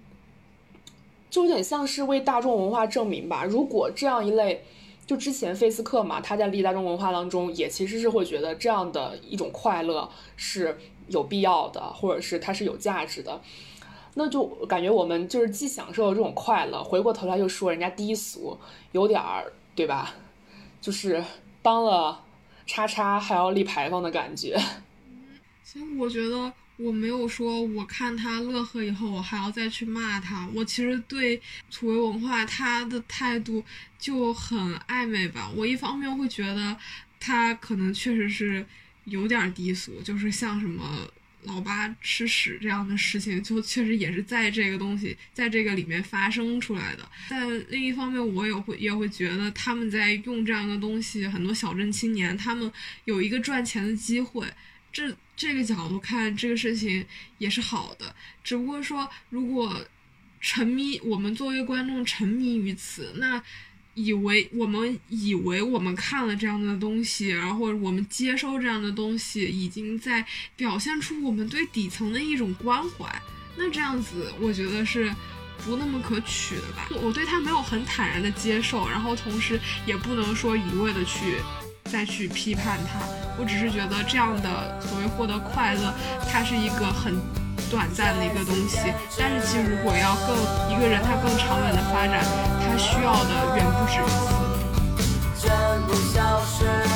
就有点像是为大众文化证明吧。如果这样一类。就之前费斯克嘛，他在立大众文化当中也其实是会觉得这样的一种快乐是有必要的，或者是它是有价值的。那就感觉我们就是既享受了这种快乐，回过头来又说人家低俗，有点儿对吧？就是帮了叉叉还要立牌坊的感觉。所以我觉得。我没有说，我看他乐呵以后，我还要再去骂他。我其实对土味文化他的态度就很暧昧吧。我一方面会觉得他可能确实是有点低俗，就是像什么老八吃屎这样的事情，就确实也是在这个东西在这个里面发生出来的。但另一方面，我也会也会觉得他们在用这样的东西，很多小镇青年他们有一个赚钱的机会。这这个角度看，这个事情也是好的。只不过说，如果沉迷，我们作为观众沉迷于此，那以为我们以为我们看了这样的东西，然后我们接收这样的东西，已经在表现出我们对底层的一种关怀。那这样子，我觉得是不那么可取的吧。我对他没有很坦然的接受，然后同时也不能说一味的去。再去批判它。我只是觉得这样的所谓获得快乐它是一个很短暂的一个东西。但是其实如果要更一个人他更长远的发展他需要的远不止于此全部消失